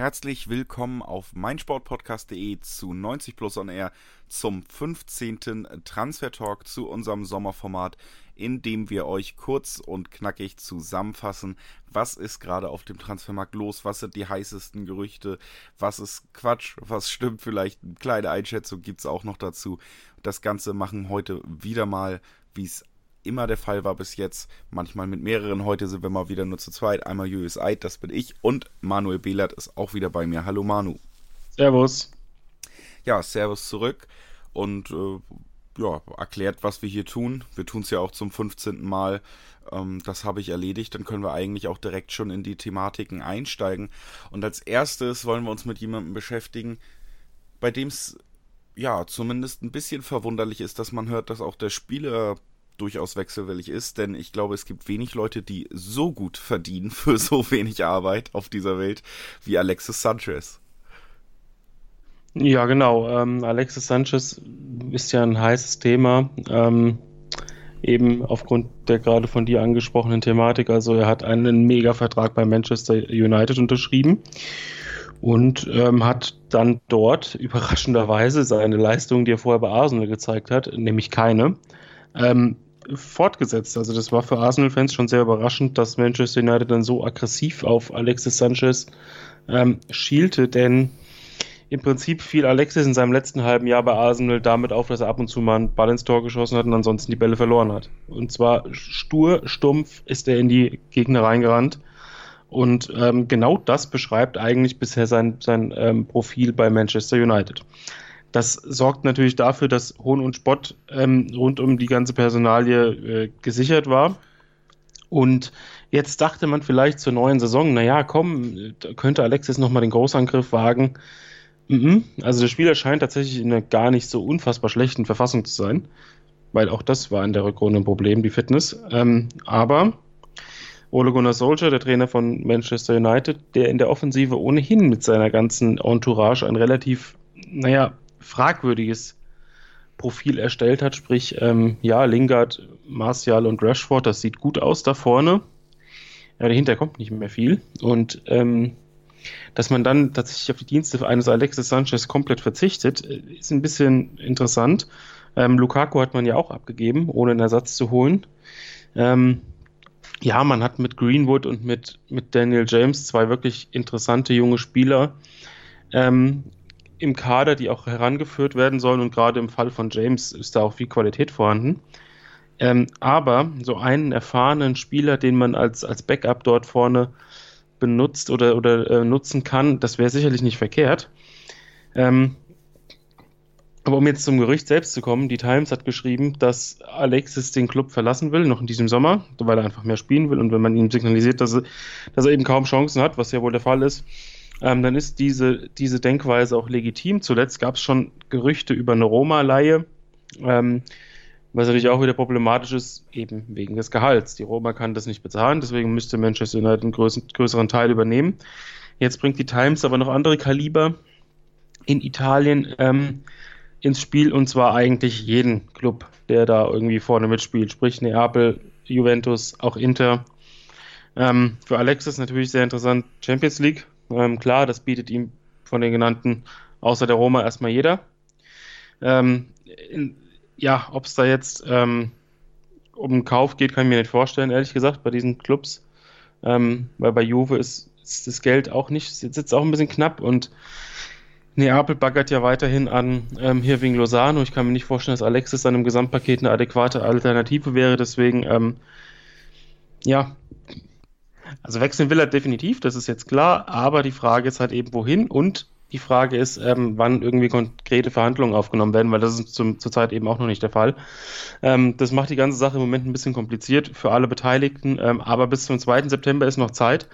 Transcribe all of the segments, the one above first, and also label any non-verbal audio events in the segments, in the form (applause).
Herzlich willkommen auf meinsportpodcast.de zu 90 Plus On Air zum 15. Transfer Talk zu unserem Sommerformat, in dem wir euch kurz und knackig zusammenfassen, was ist gerade auf dem Transfermarkt los, was sind die heißesten Gerüchte, was ist Quatsch, was stimmt vielleicht, eine kleine Einschätzung gibt es auch noch dazu. Das Ganze machen heute wieder mal, wie es immer der Fall war bis jetzt. Manchmal mit mehreren. Heute sind wir mal wieder nur zu zweit. Einmal Julius Eid, das bin ich. Und Manuel Behlert ist auch wieder bei mir. Hallo Manu. Servus. Ja, Servus zurück. Und äh, ja, erklärt, was wir hier tun. Wir tun es ja auch zum 15. Mal. Ähm, das habe ich erledigt. Dann können wir eigentlich auch direkt schon in die Thematiken einsteigen. Und als erstes wollen wir uns mit jemandem beschäftigen, bei dem es ja, zumindest ein bisschen verwunderlich ist, dass man hört, dass auch der Spieler durchaus wechselwillig ist, denn ich glaube, es gibt wenig Leute, die so gut verdienen (laughs) für so wenig Arbeit auf dieser Welt wie Alexis Sanchez. Ja, genau. Ähm, Alexis Sanchez ist ja ein heißes Thema. Ähm, eben aufgrund der gerade von dir angesprochenen Thematik. Also er hat einen Mega-Vertrag bei Manchester United unterschrieben und ähm, hat dann dort (laughs) überraschenderweise seine Leistung, die er vorher bei Arsenal gezeigt hat, nämlich keine, ähm, fortgesetzt. Also das war für Arsenal-Fans schon sehr überraschend, dass Manchester United dann so aggressiv auf Alexis Sanchez ähm, schielte, denn im Prinzip fiel Alexis in seinem letzten halben Jahr bei Arsenal damit auf, dass er ab und zu mal einen Ball ins Tor geschossen hat und ansonsten die Bälle verloren hat. Und zwar stur, stumpf ist er in die Gegner reingerannt und ähm, genau das beschreibt eigentlich bisher sein, sein ähm, Profil bei Manchester United. Das sorgt natürlich dafür, dass Hohn und Spott ähm, rund um die ganze Personalie äh, gesichert war. Und jetzt dachte man vielleicht zur neuen Saison, naja, komm, könnte Alexis nochmal den Großangriff wagen. Mhm. Also der Spieler scheint tatsächlich in einer gar nicht so unfassbar schlechten Verfassung zu sein, weil auch das war in der Rückrunde ein Problem, die Fitness. Ähm, aber Ole Gunnar Solskjaer, der Trainer von Manchester United, der in der Offensive ohnehin mit seiner ganzen Entourage ein relativ, naja, fragwürdiges Profil erstellt hat. Sprich, ähm, ja, Lingard, Martial und Rashford, das sieht gut aus da vorne. Ja, dahinter kommt nicht mehr viel. Und ähm, dass man dann tatsächlich auf die Dienste eines Alexis Sanchez komplett verzichtet, ist ein bisschen interessant. Ähm, Lukaku hat man ja auch abgegeben, ohne einen Ersatz zu holen. Ähm, ja, man hat mit Greenwood und mit, mit Daniel James zwei wirklich interessante junge Spieler ähm, im Kader, die auch herangeführt werden sollen. Und gerade im Fall von James ist da auch viel Qualität vorhanden. Ähm, aber so einen erfahrenen Spieler, den man als, als Backup dort vorne benutzt oder, oder äh, nutzen kann, das wäre sicherlich nicht verkehrt. Ähm, aber um jetzt zum Gerücht selbst zu kommen, die Times hat geschrieben, dass Alexis den Club verlassen will, noch in diesem Sommer, weil er einfach mehr spielen will. Und wenn man ihm signalisiert, dass er, dass er eben kaum Chancen hat, was ja wohl der Fall ist, ähm, dann ist diese, diese Denkweise auch legitim. Zuletzt gab es schon Gerüchte über eine Roma-Leihe, ähm, was natürlich auch wieder problematisch ist, eben wegen des Gehalts. Die Roma kann das nicht bezahlen, deswegen müsste Manchester United einen größeren, größeren Teil übernehmen. Jetzt bringt die Times aber noch andere Kaliber in Italien. Ähm, ins Spiel und zwar eigentlich jeden Club, der da irgendwie vorne mitspielt, sprich Neapel, Juventus, auch Inter. Ähm, für Alexis natürlich sehr interessant Champions League. Ähm, klar, das bietet ihm von den genannten außer der Roma erstmal jeder. Ähm, in, ja, ob es da jetzt ähm, um einen Kauf geht, kann ich mir nicht vorstellen, ehrlich gesagt, bei diesen Clubs. Ähm, weil bei Juve ist, ist das Geld auch nicht, sitzt auch ein bisschen knapp und Neapel baggert ja weiterhin an ähm, hier wegen Lozano. Ich kann mir nicht vorstellen, dass Alexis dann im Gesamtpaket eine adäquate Alternative wäre. Deswegen, ähm, ja, also wechseln will er definitiv, das ist jetzt klar. Aber die Frage ist halt eben, wohin und die Frage ist, ähm, wann irgendwie konkrete Verhandlungen aufgenommen werden, weil das ist zum, zurzeit eben auch noch nicht der Fall. Ähm, das macht die ganze Sache im Moment ein bisschen kompliziert für alle Beteiligten, ähm, aber bis zum 2. September ist noch Zeit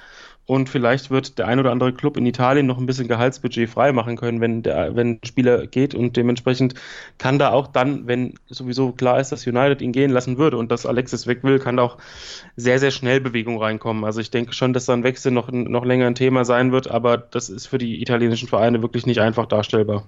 und vielleicht wird der ein oder andere Club in Italien noch ein bisschen Gehaltsbudget freimachen können, wenn der, wenn ein Spieler geht und dementsprechend kann da auch dann, wenn sowieso klar ist, dass United ihn gehen lassen würde und dass Alexis weg will, kann da auch sehr, sehr schnell Bewegung reinkommen. Also ich denke schon, dass da ein Wechsel noch, noch länger ein Thema sein wird, aber das ist für die italienischen Vereine wirklich nicht einfach darstellbar.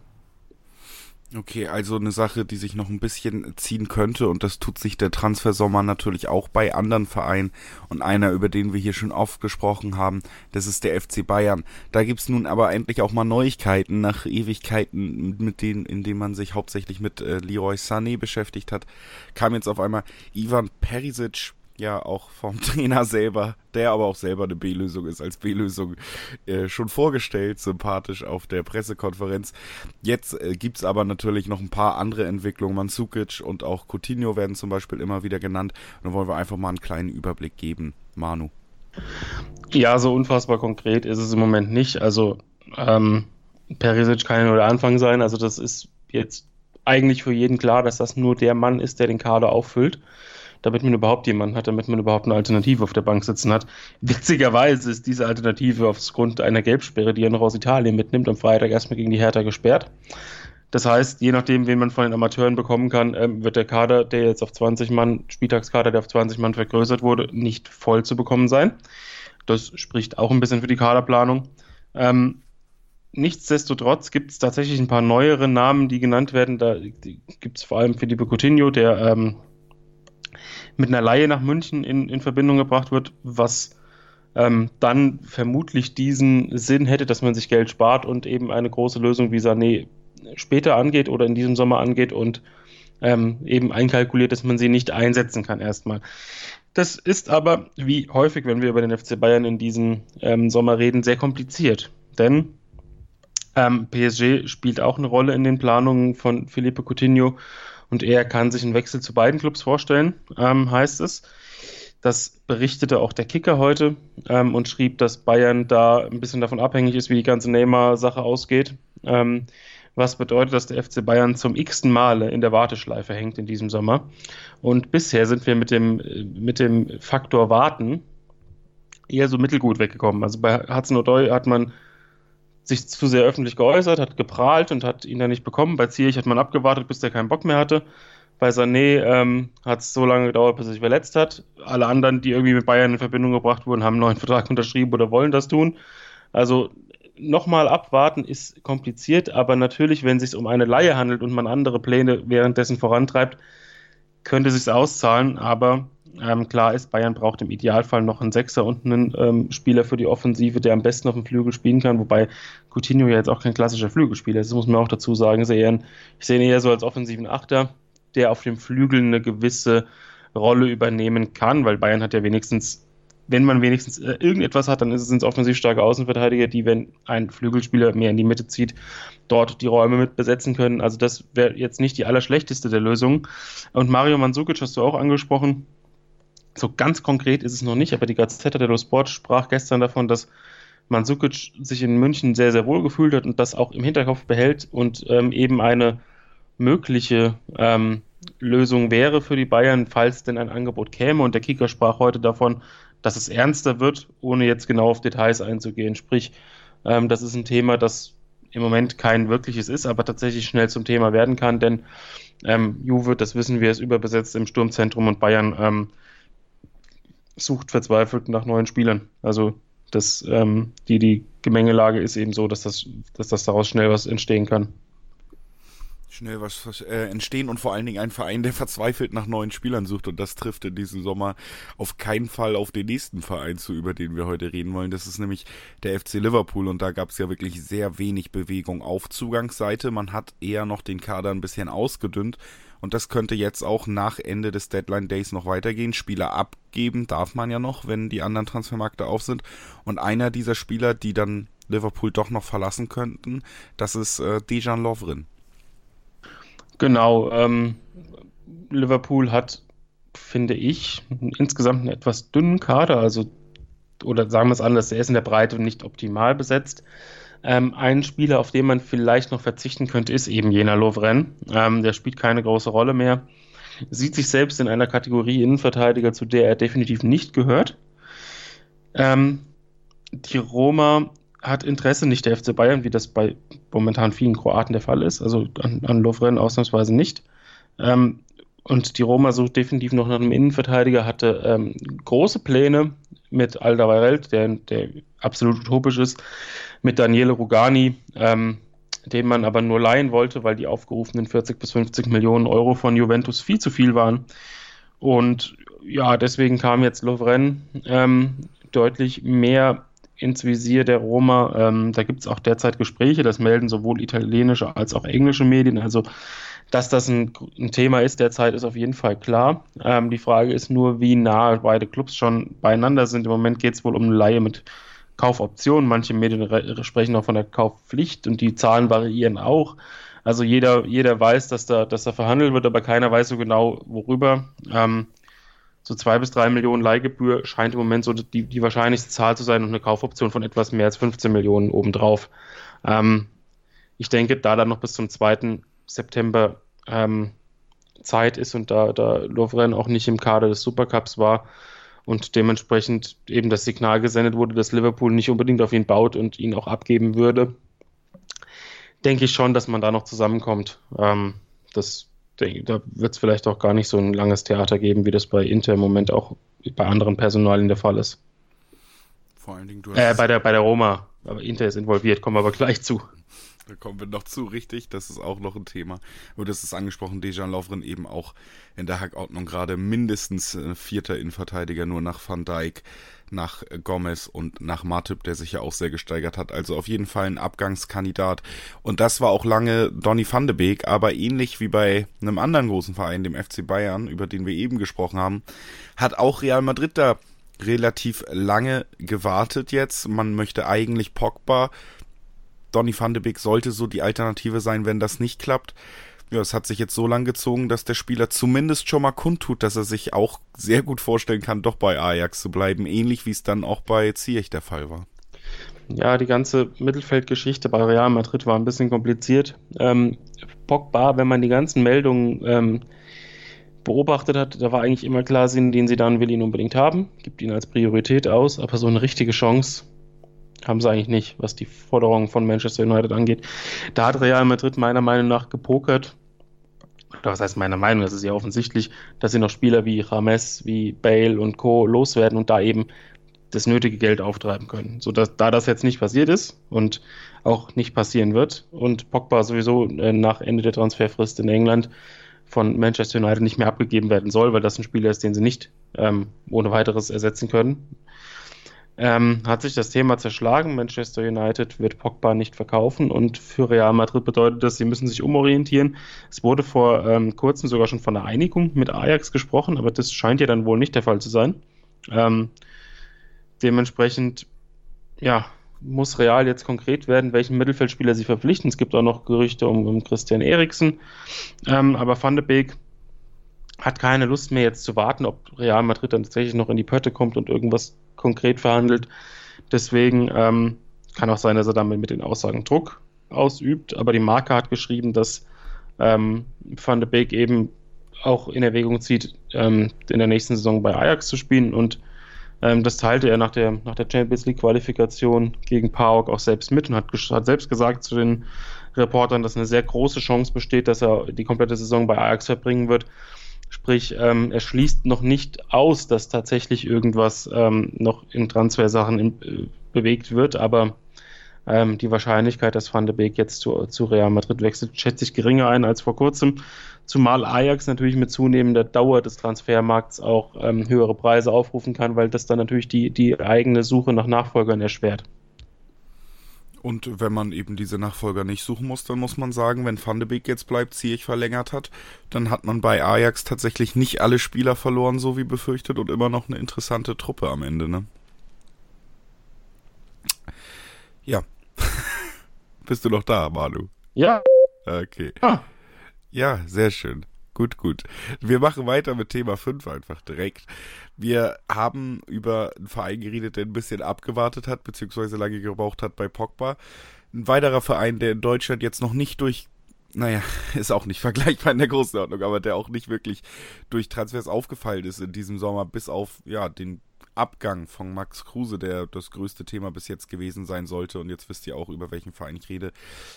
Okay, also eine Sache, die sich noch ein bisschen ziehen könnte und das tut sich der Transfersommer natürlich auch bei anderen Vereinen und einer, über den wir hier schon oft gesprochen haben, das ist der FC Bayern. Da gibt's nun aber endlich auch mal Neuigkeiten nach Ewigkeiten, mit denen, in denen man sich hauptsächlich mit äh, Leroy Sané beschäftigt hat, kam jetzt auf einmal Ivan Perisic ja auch vom (laughs) Trainer selber, der aber auch selber eine B-Lösung ist, als B-Lösung äh, schon vorgestellt, sympathisch auf der Pressekonferenz. Jetzt äh, gibt's aber natürlich noch ein paar andere Entwicklungen. Mansukic und auch Coutinho werden zum Beispiel immer wieder genannt. Und dann wollen wir einfach mal einen kleinen Überblick geben. Manu. Ja, so unfassbar konkret ist es im Moment nicht. Also ähm, Perisic kann ja nur der Anfang sein. Also das ist jetzt eigentlich für jeden klar, dass das nur der Mann ist, der den Kader auffüllt damit man überhaupt jemanden hat, damit man überhaupt eine Alternative auf der Bank sitzen hat. Witzigerweise ist diese Alternative aufgrund einer Gelbsperre, die er noch aus Italien mitnimmt, am Freitag erstmal gegen die Hertha gesperrt. Das heißt, je nachdem, wen man von den Amateuren bekommen kann, ähm, wird der Kader, der jetzt auf 20 Mann, Spieltagskader, der auf 20 Mann vergrößert wurde, nicht voll zu bekommen sein. Das spricht auch ein bisschen für die Kaderplanung. Ähm, nichtsdestotrotz gibt es tatsächlich ein paar neuere Namen, die genannt werden. Da gibt es vor allem Felipe Coutinho, der ähm, mit einer Laie nach München in, in Verbindung gebracht wird, was ähm, dann vermutlich diesen Sinn hätte, dass man sich Geld spart und eben eine große Lösung wie Sané später angeht oder in diesem Sommer angeht und ähm, eben einkalkuliert, dass man sie nicht einsetzen kann erstmal. Das ist aber, wie häufig, wenn wir über den FC Bayern in diesem ähm, Sommer reden, sehr kompliziert. Denn ähm, PSG spielt auch eine Rolle in den Planungen von Felipe Coutinho und er kann sich einen Wechsel zu beiden Clubs vorstellen, ähm, heißt es. Das berichtete auch der Kicker heute ähm, und schrieb, dass Bayern da ein bisschen davon abhängig ist, wie die ganze Neymar-Sache ausgeht. Ähm, was bedeutet, dass der FC Bayern zum x-ten Male in der Warteschleife hängt in diesem Sommer. Und bisher sind wir mit dem, mit dem Faktor Warten eher so mittelgut weggekommen. Also bei Hudson O'Doy hat man sich zu sehr öffentlich geäußert, hat geprahlt und hat ihn dann nicht bekommen. Bei Zierich hat man abgewartet, bis der keinen Bock mehr hatte. Bei Sané ähm, hat es so lange gedauert, bis er sich verletzt hat. Alle anderen, die irgendwie mit Bayern in Verbindung gebracht wurden, haben einen neuen Vertrag unterschrieben oder wollen das tun. Also nochmal abwarten ist kompliziert, aber natürlich, wenn es sich um eine Laie handelt und man andere Pläne währenddessen vorantreibt, könnte es sich auszahlen, aber ähm, klar ist, Bayern braucht im Idealfall noch einen Sechser und einen ähm, Spieler für die Offensive, der am besten auf dem Flügel spielen kann, wobei Coutinho ja jetzt auch kein klassischer Flügelspieler ist, das muss man auch dazu sagen. Ich sehe ihn, ich sehe ihn eher so als offensiven Achter, der auf dem Flügel eine gewisse Rolle übernehmen kann, weil Bayern hat ja wenigstens, wenn man wenigstens äh, irgendetwas hat, dann ist es ins offensiv starke Außenverteidiger, die, wenn ein Flügelspieler mehr in die Mitte zieht, dort die Räume mit besetzen können. Also das wäre jetzt nicht die allerschlechteste der Lösungen. Und Mario Mandzukic hast du auch angesprochen so ganz konkret ist es noch nicht, aber die Gazzetta dello Sport sprach gestern davon, dass Mandzukic sich in München sehr, sehr wohl gefühlt hat und das auch im Hinterkopf behält und ähm, eben eine mögliche ähm, Lösung wäre für die Bayern, falls denn ein Angebot käme. Und der Kicker sprach heute davon, dass es ernster wird, ohne jetzt genau auf Details einzugehen. Sprich, ähm, das ist ein Thema, das im Moment kein wirkliches ist, aber tatsächlich schnell zum Thema werden kann, denn ähm, Juve, das wissen wir, ist überbesetzt im Sturmzentrum und Bayern ähm, sucht verzweifelt nach neuen Spielern. Also das, ähm, die, die Gemengelage ist eben so, dass das, dass das daraus schnell was entstehen kann. Schnell was, äh, entstehen und vor allen Dingen ein Verein, der verzweifelt nach neuen Spielern sucht und das trifft in diesem Sommer auf keinen Fall auf den nächsten Verein zu, über den wir heute reden wollen. Das ist nämlich der FC Liverpool und da gab es ja wirklich sehr wenig Bewegung auf Zugangsseite. Man hat eher noch den Kader ein bisschen ausgedünnt und das könnte jetzt auch nach Ende des Deadline Days noch weitergehen. Spieler abgeben darf man ja noch, wenn die anderen Transfermärkte auf sind. Und einer dieser Spieler, die dann Liverpool doch noch verlassen könnten, das ist äh, Dejan Lovren. Genau. Ähm, Liverpool hat, finde ich, insgesamt einen etwas dünnen Kader. Also, oder sagen wir es anders, er ist in der Breite nicht optimal besetzt. Ähm, ein Spieler, auf den man vielleicht noch verzichten könnte, ist eben jener Lovren. Ähm, der spielt keine große Rolle mehr. Sieht sich selbst in einer Kategorie Innenverteidiger, zu der er definitiv nicht gehört. Ähm, die Roma hat Interesse, nicht der FC Bayern, wie das bei momentan vielen Kroaten der Fall ist, also an, an Lovren ausnahmsweise nicht. Ähm, und die Roma sucht definitiv noch nach einem Innenverteidiger, hatte ähm, große Pläne mit Alderweireld, der, der absolut utopisch ist, mit Daniele Rugani, ähm, den man aber nur leihen wollte, weil die aufgerufenen 40 bis 50 Millionen Euro von Juventus viel zu viel waren. Und ja, deswegen kam jetzt Lovren ähm, deutlich mehr ins Visier der Roma. Ähm, da gibt es auch derzeit Gespräche, das melden sowohl italienische als auch englische Medien. Also, dass das ein, ein Thema ist derzeit, ist auf jeden Fall klar. Ähm, die Frage ist nur, wie nah beide Clubs schon beieinander sind. Im Moment geht es wohl um eine Laie mit Kaufoption. Manche Medien sprechen auch von der Kaufpflicht und die Zahlen variieren auch. Also jeder, jeder weiß, dass da, dass da verhandelt wird, aber keiner weiß so genau, worüber. Ähm, so zwei bis drei Millionen Leihgebühr scheint im Moment so die, die wahrscheinlichste Zahl zu sein und eine Kaufoption von etwas mehr als 15 Millionen obendrauf. Ähm, ich denke, da dann noch bis zum 2. September ähm, Zeit ist und da, da Lovren auch nicht im Kader des Supercups war und dementsprechend eben das Signal gesendet wurde, dass Liverpool nicht unbedingt auf ihn baut und ihn auch abgeben würde, denke ich schon, dass man da noch zusammenkommt. Ähm, das da wird es vielleicht auch gar nicht so ein langes Theater geben, wie das bei Inter im Moment auch bei anderen Personalien der Fall ist. Vor allen Dingen du äh, bei der bei der Roma, aber Inter ist involviert, kommen wir aber gleich zu. Da kommen wir noch zu, richtig. Das ist auch noch ein Thema. Nur das ist angesprochen, Dejan Lovren eben auch in der Hackordnung gerade mindestens äh, vierter Innenverteidiger, nur nach Van Dijk, nach Gomez und nach Martip, der sich ja auch sehr gesteigert hat. Also auf jeden Fall ein Abgangskandidat. Und das war auch lange Donny van de Beek, aber ähnlich wie bei einem anderen großen Verein, dem FC Bayern, über den wir eben gesprochen haben, hat auch Real Madrid da relativ lange gewartet jetzt. Man möchte eigentlich Pogba Donny van de Beek sollte so die Alternative sein, wenn das nicht klappt. Ja, es hat sich jetzt so lang gezogen, dass der Spieler zumindest schon mal kundtut, dass er sich auch sehr gut vorstellen kann, doch bei Ajax zu bleiben, ähnlich wie es dann auch bei Ziyech der Fall war. Ja, die ganze Mittelfeldgeschichte bei Real Madrid war ein bisschen kompliziert. Ähm, Pogba, wenn man die ganzen Meldungen ähm, beobachtet hat, da war eigentlich immer klar, den sie dann will ihn unbedingt haben, gibt ihn als Priorität aus, aber so eine richtige Chance haben sie eigentlich nicht, was die Forderungen von Manchester United angeht. Da hat Real Madrid meiner Meinung nach gepokert. Oder was heißt meiner Meinung? Das ist ja offensichtlich, dass sie noch Spieler wie Rames, wie Bale und Co. loswerden und da eben das nötige Geld auftreiben können. So dass, da das jetzt nicht passiert ist und auch nicht passieren wird und Pogba sowieso äh, nach Ende der Transferfrist in England von Manchester United nicht mehr abgegeben werden soll, weil das ein Spieler ist, den sie nicht ähm, ohne weiteres ersetzen können ähm, hat sich das Thema zerschlagen. Manchester United wird Pogba nicht verkaufen und für Real Madrid bedeutet das, sie müssen sich umorientieren. Es wurde vor ähm, kurzem sogar schon von einer Einigung mit Ajax gesprochen, aber das scheint ja dann wohl nicht der Fall zu sein. Ähm, dementsprechend, ja, muss Real jetzt konkret werden, welchen Mittelfeldspieler sie verpflichten. Es gibt auch noch Gerüchte um, um Christian Eriksen, ähm, aber Van de Beek hat keine Lust mehr jetzt zu warten, ob Real Madrid dann tatsächlich noch in die Pötte kommt und irgendwas konkret verhandelt. Deswegen ähm, kann auch sein, dass er damit mit den Aussagen Druck ausübt. Aber die Marke hat geschrieben, dass ähm, Van de Beek eben auch in Erwägung zieht, ähm, in der nächsten Saison bei Ajax zu spielen. Und ähm, das teilte er nach der, nach der Champions League-Qualifikation gegen PAOK auch selbst mit und hat, hat selbst gesagt zu den Reportern, dass eine sehr große Chance besteht, dass er die komplette Saison bei Ajax verbringen wird. Sprich, ähm, er schließt noch nicht aus, dass tatsächlich irgendwas ähm, noch in Transfersachen in, äh, bewegt wird, aber ähm, die Wahrscheinlichkeit, dass Van de Beek jetzt zu, zu Real Madrid wechselt, schätze ich geringer ein als vor kurzem. Zumal Ajax natürlich mit zunehmender Dauer des Transfermarkts auch ähm, höhere Preise aufrufen kann, weil das dann natürlich die, die eigene Suche nach Nachfolgern erschwert. Und wenn man eben diese Nachfolger nicht suchen muss, dann muss man sagen, wenn Van de Beek jetzt bleibt, Ziyech verlängert hat, dann hat man bei Ajax tatsächlich nicht alle Spieler verloren, so wie befürchtet, und immer noch eine interessante Truppe am Ende, ne? Ja. (laughs) Bist du noch da, Manu? Ja. Okay. Ah. Ja, sehr schön. Gut, gut. Wir machen weiter mit Thema 5 einfach direkt. Wir haben über einen Verein geredet, der ein bisschen abgewartet hat, beziehungsweise lange gebraucht hat bei Pogba. Ein weiterer Verein, der in Deutschland jetzt noch nicht durch, naja, (laughs) ist auch nicht vergleichbar in der Größenordnung, aber der auch nicht wirklich durch Transfers aufgefallen ist in diesem Sommer, bis auf, ja, den Abgang von Max Kruse, der das größte Thema bis jetzt gewesen sein sollte. Und jetzt wisst ihr auch, über welchen Verein ich rede.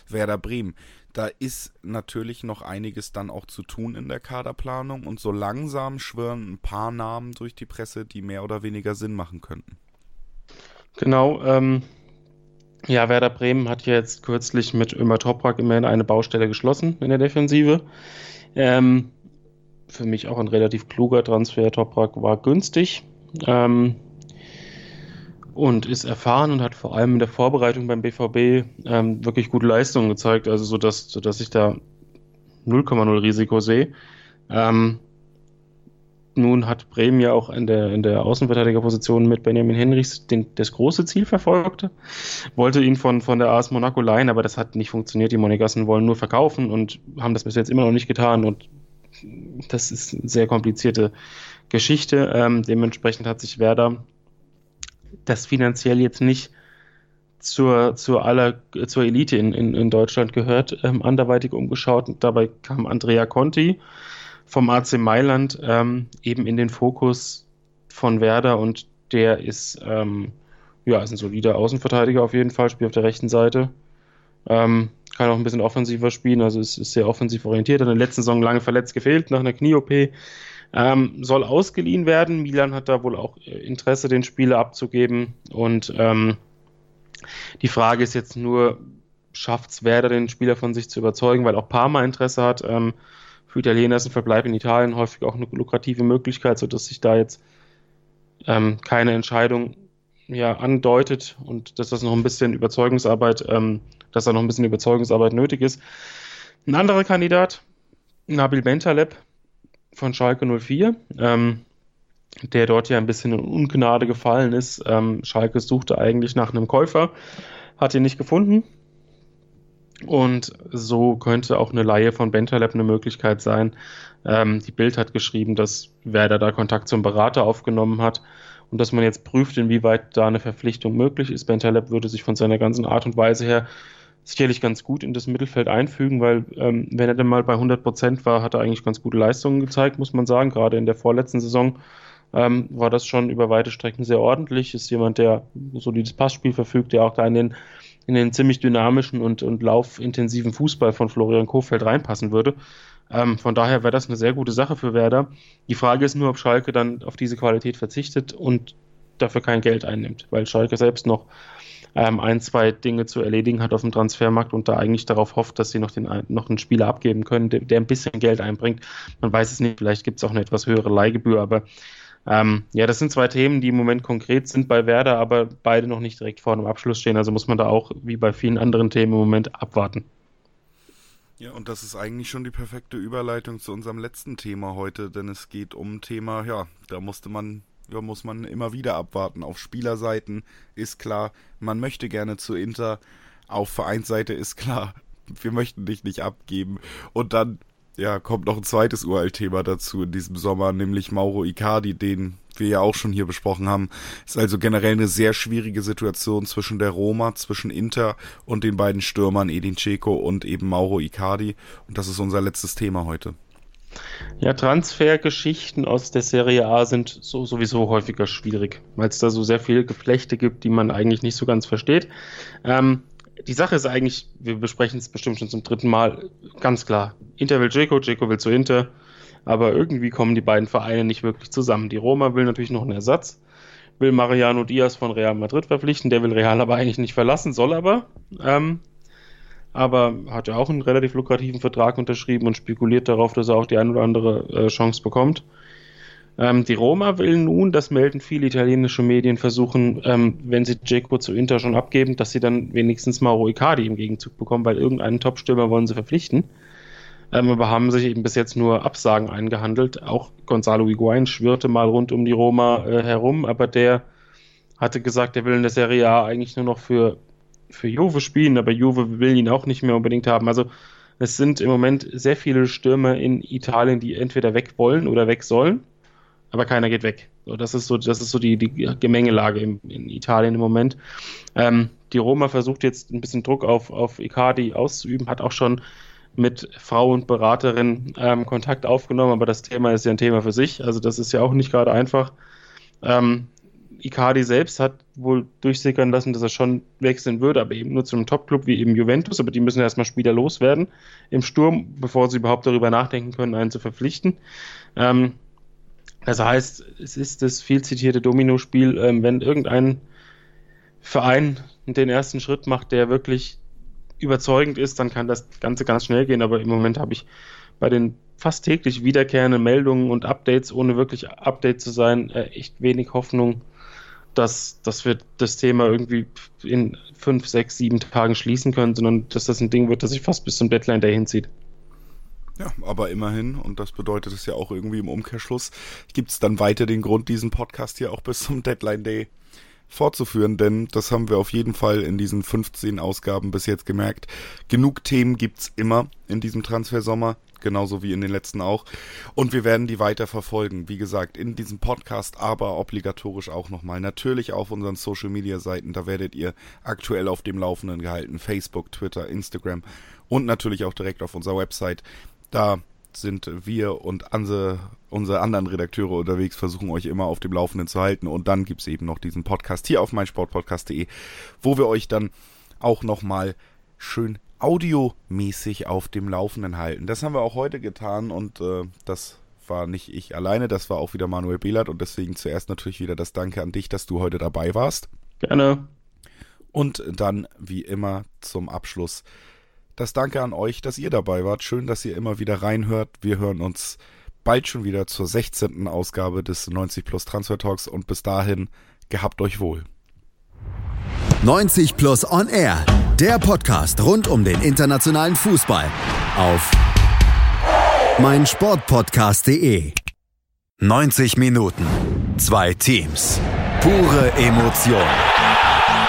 Werder Bremen. Da ist natürlich noch einiges dann auch zu tun in der Kaderplanung. Und so langsam schwirren ein paar Namen durch die Presse, die mehr oder weniger Sinn machen könnten. Genau. Ähm, Ja, Werder Bremen hat jetzt kürzlich mit Ömer Toprak immerhin eine Baustelle geschlossen in der Defensive. Ähm, für mich auch ein relativ kluger Transfer. Toprak war günstig ähm, und ist erfahren und hat vor allem in der Vorbereitung beim BVB ähm, wirklich gute Leistungen gezeigt, also so dass, so dass ich da 0,0 Risiko sehe. Ähm, nun hat Bremen ja auch in der, in der Außenverteidigerposition mit Benjamin Henrichs den, das große Ziel verfolgt. Wollte ihn von, von der AS Monaco leihen, aber das hat nicht funktioniert. Die Monegassen wollen nur verkaufen und haben das bis jetzt immer noch nicht getan. Und das ist eine sehr komplizierte Geschichte. Ähm, dementsprechend hat sich Werder das finanziell jetzt nicht zur, zur, aller, zur Elite in, in, in Deutschland gehört, ähm, anderweitig umgeschaut. Und dabei kam Andrea Conti vom AC Mailand ähm, eben in den Fokus von Werder und der ist, ähm, ja, ist ein solider Außenverteidiger auf jeden Fall, spielt auf der rechten Seite. Ähm, kann auch ein bisschen offensiver spielen, also ist, ist sehr offensiv orientiert. Hat in der letzten Saison lange verletzt gefehlt nach einer Knie-OP. Ähm, soll ausgeliehen werden. Milan hat da wohl auch äh, Interesse, den Spieler abzugeben. Und ähm, die Frage ist jetzt nur, schafft es Werder, den Spieler von sich zu überzeugen, weil auch Parma Interesse hat. Ähm, für Italiener ist ein Verbleib in Italien häufig auch eine lukrative Möglichkeit, sodass sich da jetzt ähm, keine Entscheidung ja, andeutet und dass das noch ein bisschen Überzeugungsarbeit, ähm, dass da noch ein bisschen Überzeugungsarbeit nötig ist. Ein anderer Kandidat, Nabil Bentaleb von Schalke 04, ähm, der dort ja ein bisschen in Ungnade gefallen ist. Ähm, Schalke suchte eigentlich nach einem Käufer, hat ihn nicht gefunden, und so könnte auch eine Laie von Bentaleb eine Möglichkeit sein. Ähm, die Bild hat geschrieben, dass Werder da Kontakt zum Berater aufgenommen hat und dass man jetzt prüft, inwieweit da eine Verpflichtung möglich ist. Bentaleb würde sich von seiner ganzen Art und Weise her sicherlich ganz gut in das Mittelfeld einfügen, weil ähm, wenn er dann mal bei 100 Prozent war, hat er eigentlich ganz gute Leistungen gezeigt, muss man sagen. Gerade in der vorletzten Saison ähm, war das schon über weite Strecken sehr ordentlich. Ist jemand, der so dieses Passspiel verfügt, der auch da in den in den ziemlich dynamischen und, und laufintensiven Fußball von Florian Kofeld reinpassen würde. Ähm, von daher wäre das eine sehr gute Sache für Werder. Die Frage ist nur, ob Schalke dann auf diese Qualität verzichtet und dafür kein Geld einnimmt, weil Schalke selbst noch ähm, ein, zwei Dinge zu erledigen hat auf dem Transfermarkt und da eigentlich darauf hofft, dass sie noch, den, noch einen Spieler abgeben können, der, der ein bisschen Geld einbringt. Man weiß es nicht, vielleicht gibt es auch eine etwas höhere Leihgebühr, aber ähm, ja, das sind zwei Themen, die im Moment konkret sind bei Werder, aber beide noch nicht direkt vor dem Abschluss stehen. Also muss man da auch, wie bei vielen anderen Themen im Moment, abwarten. Ja, und das ist eigentlich schon die perfekte Überleitung zu unserem letzten Thema heute, denn es geht um ein Thema, ja, da musste man, ja, muss man immer wieder abwarten. Auf Spielerseiten ist klar, man möchte gerne zu Inter, auf Vereinsseite ist klar, wir möchten dich nicht abgeben. Und dann ja, kommt noch ein zweites Uralt-Thema dazu in diesem Sommer, nämlich Mauro Icardi, den wir ja auch schon hier besprochen haben. Ist also generell eine sehr schwierige Situation zwischen der Roma, zwischen Inter und den beiden Stürmern Edin Dzeko und eben Mauro Icardi. Und das ist unser letztes Thema heute. Ja, Transfergeschichten aus der Serie A sind so, sowieso häufiger schwierig, weil es da so sehr viele Geflechte gibt, die man eigentlich nicht so ganz versteht. Ähm, die Sache ist eigentlich, wir besprechen es bestimmt schon zum dritten Mal, ganz klar. Inter will Jaco, Jaco will zu Inter, aber irgendwie kommen die beiden Vereine nicht wirklich zusammen. Die Roma will natürlich noch einen Ersatz, will Mariano Diaz von Real Madrid verpflichten, der will Real aber eigentlich nicht verlassen, soll aber. Ähm, aber hat ja auch einen relativ lukrativen Vertrag unterschrieben und spekuliert darauf, dass er auch die ein oder andere äh, Chance bekommt. Ähm, die Roma will nun, das melden viele italienische Medien, versuchen, ähm, wenn sie Dzeko zu Inter schon abgeben, dass sie dann wenigstens Mauro Icardi im Gegenzug bekommen, weil irgendeinen Topstürmer wollen sie verpflichten. Ähm, aber haben sich eben bis jetzt nur Absagen eingehandelt. Auch Gonzalo Higuain schwirrte mal rund um die Roma äh, herum, aber der hatte gesagt, er will in der Serie A eigentlich nur noch für, für Juve spielen, aber Juve will ihn auch nicht mehr unbedingt haben. Also es sind im Moment sehr viele Stürmer in Italien, die entweder weg wollen oder weg sollen aber keiner geht weg. So, das ist so, das ist so die, die Gemengelage in, in Italien im Moment. Ähm, die Roma versucht jetzt ein bisschen Druck auf, auf Icardi auszuüben, hat auch schon mit Frau und Beraterin ähm, Kontakt aufgenommen, aber das Thema ist ja ein Thema für sich. Also das ist ja auch nicht gerade einfach. Ähm, Icardi selbst hat wohl durchsickern lassen, dass er schon wechseln würde, aber eben nur zu einem Topclub wie eben Juventus, aber die müssen erstmal Spieler loswerden im Sturm, bevor sie überhaupt darüber nachdenken können, einen zu verpflichten. Ähm, das heißt, es ist das viel zitierte Domino-Spiel, ähm, wenn irgendein Verein den ersten Schritt macht, der wirklich überzeugend ist, dann kann das Ganze ganz schnell gehen. Aber im Moment habe ich bei den fast täglich wiederkehrenden Meldungen und Updates, ohne wirklich Update zu sein, äh, echt wenig Hoffnung, dass, dass wir das Thema irgendwie in fünf, sechs, sieben Tagen schließen können, sondern dass das ein Ding wird, das sich fast bis zum Deadline dahin zieht. Ja, aber immerhin, und das bedeutet es ja auch irgendwie im Umkehrschluss, gibt es dann weiter den Grund, diesen Podcast hier auch bis zum Deadline Day fortzuführen, denn das haben wir auf jeden Fall in diesen 15 Ausgaben bis jetzt gemerkt. Genug Themen gibt's immer in diesem Transfersommer, genauso wie in den letzten auch. Und wir werden die weiter verfolgen. Wie gesagt, in diesem Podcast, aber obligatorisch auch nochmal. Natürlich auf unseren Social Media Seiten, da werdet ihr aktuell auf dem Laufenden gehalten. Facebook, Twitter, Instagram und natürlich auch direkt auf unserer Website. Da sind wir und unsere, unsere anderen Redakteure unterwegs, versuchen euch immer auf dem Laufenden zu halten. Und dann gibt es eben noch diesen Podcast hier auf meinsportpodcast.de, wo wir euch dann auch nochmal schön audiomäßig auf dem Laufenden halten. Das haben wir auch heute getan und äh, das war nicht ich alleine, das war auch wieder Manuel Behlert und deswegen zuerst natürlich wieder das Danke an dich, dass du heute dabei warst. Gerne. Und dann, wie immer, zum Abschluss das Danke an euch, dass ihr dabei wart. Schön, dass ihr immer wieder reinhört. Wir hören uns bald schon wieder zur 16. Ausgabe des 90 Plus Transfer Talks und bis dahin gehabt euch wohl. 90 Plus On Air, der Podcast rund um den internationalen Fußball auf meinsportpodcast.de. 90 Minuten, zwei Teams, pure Emotion.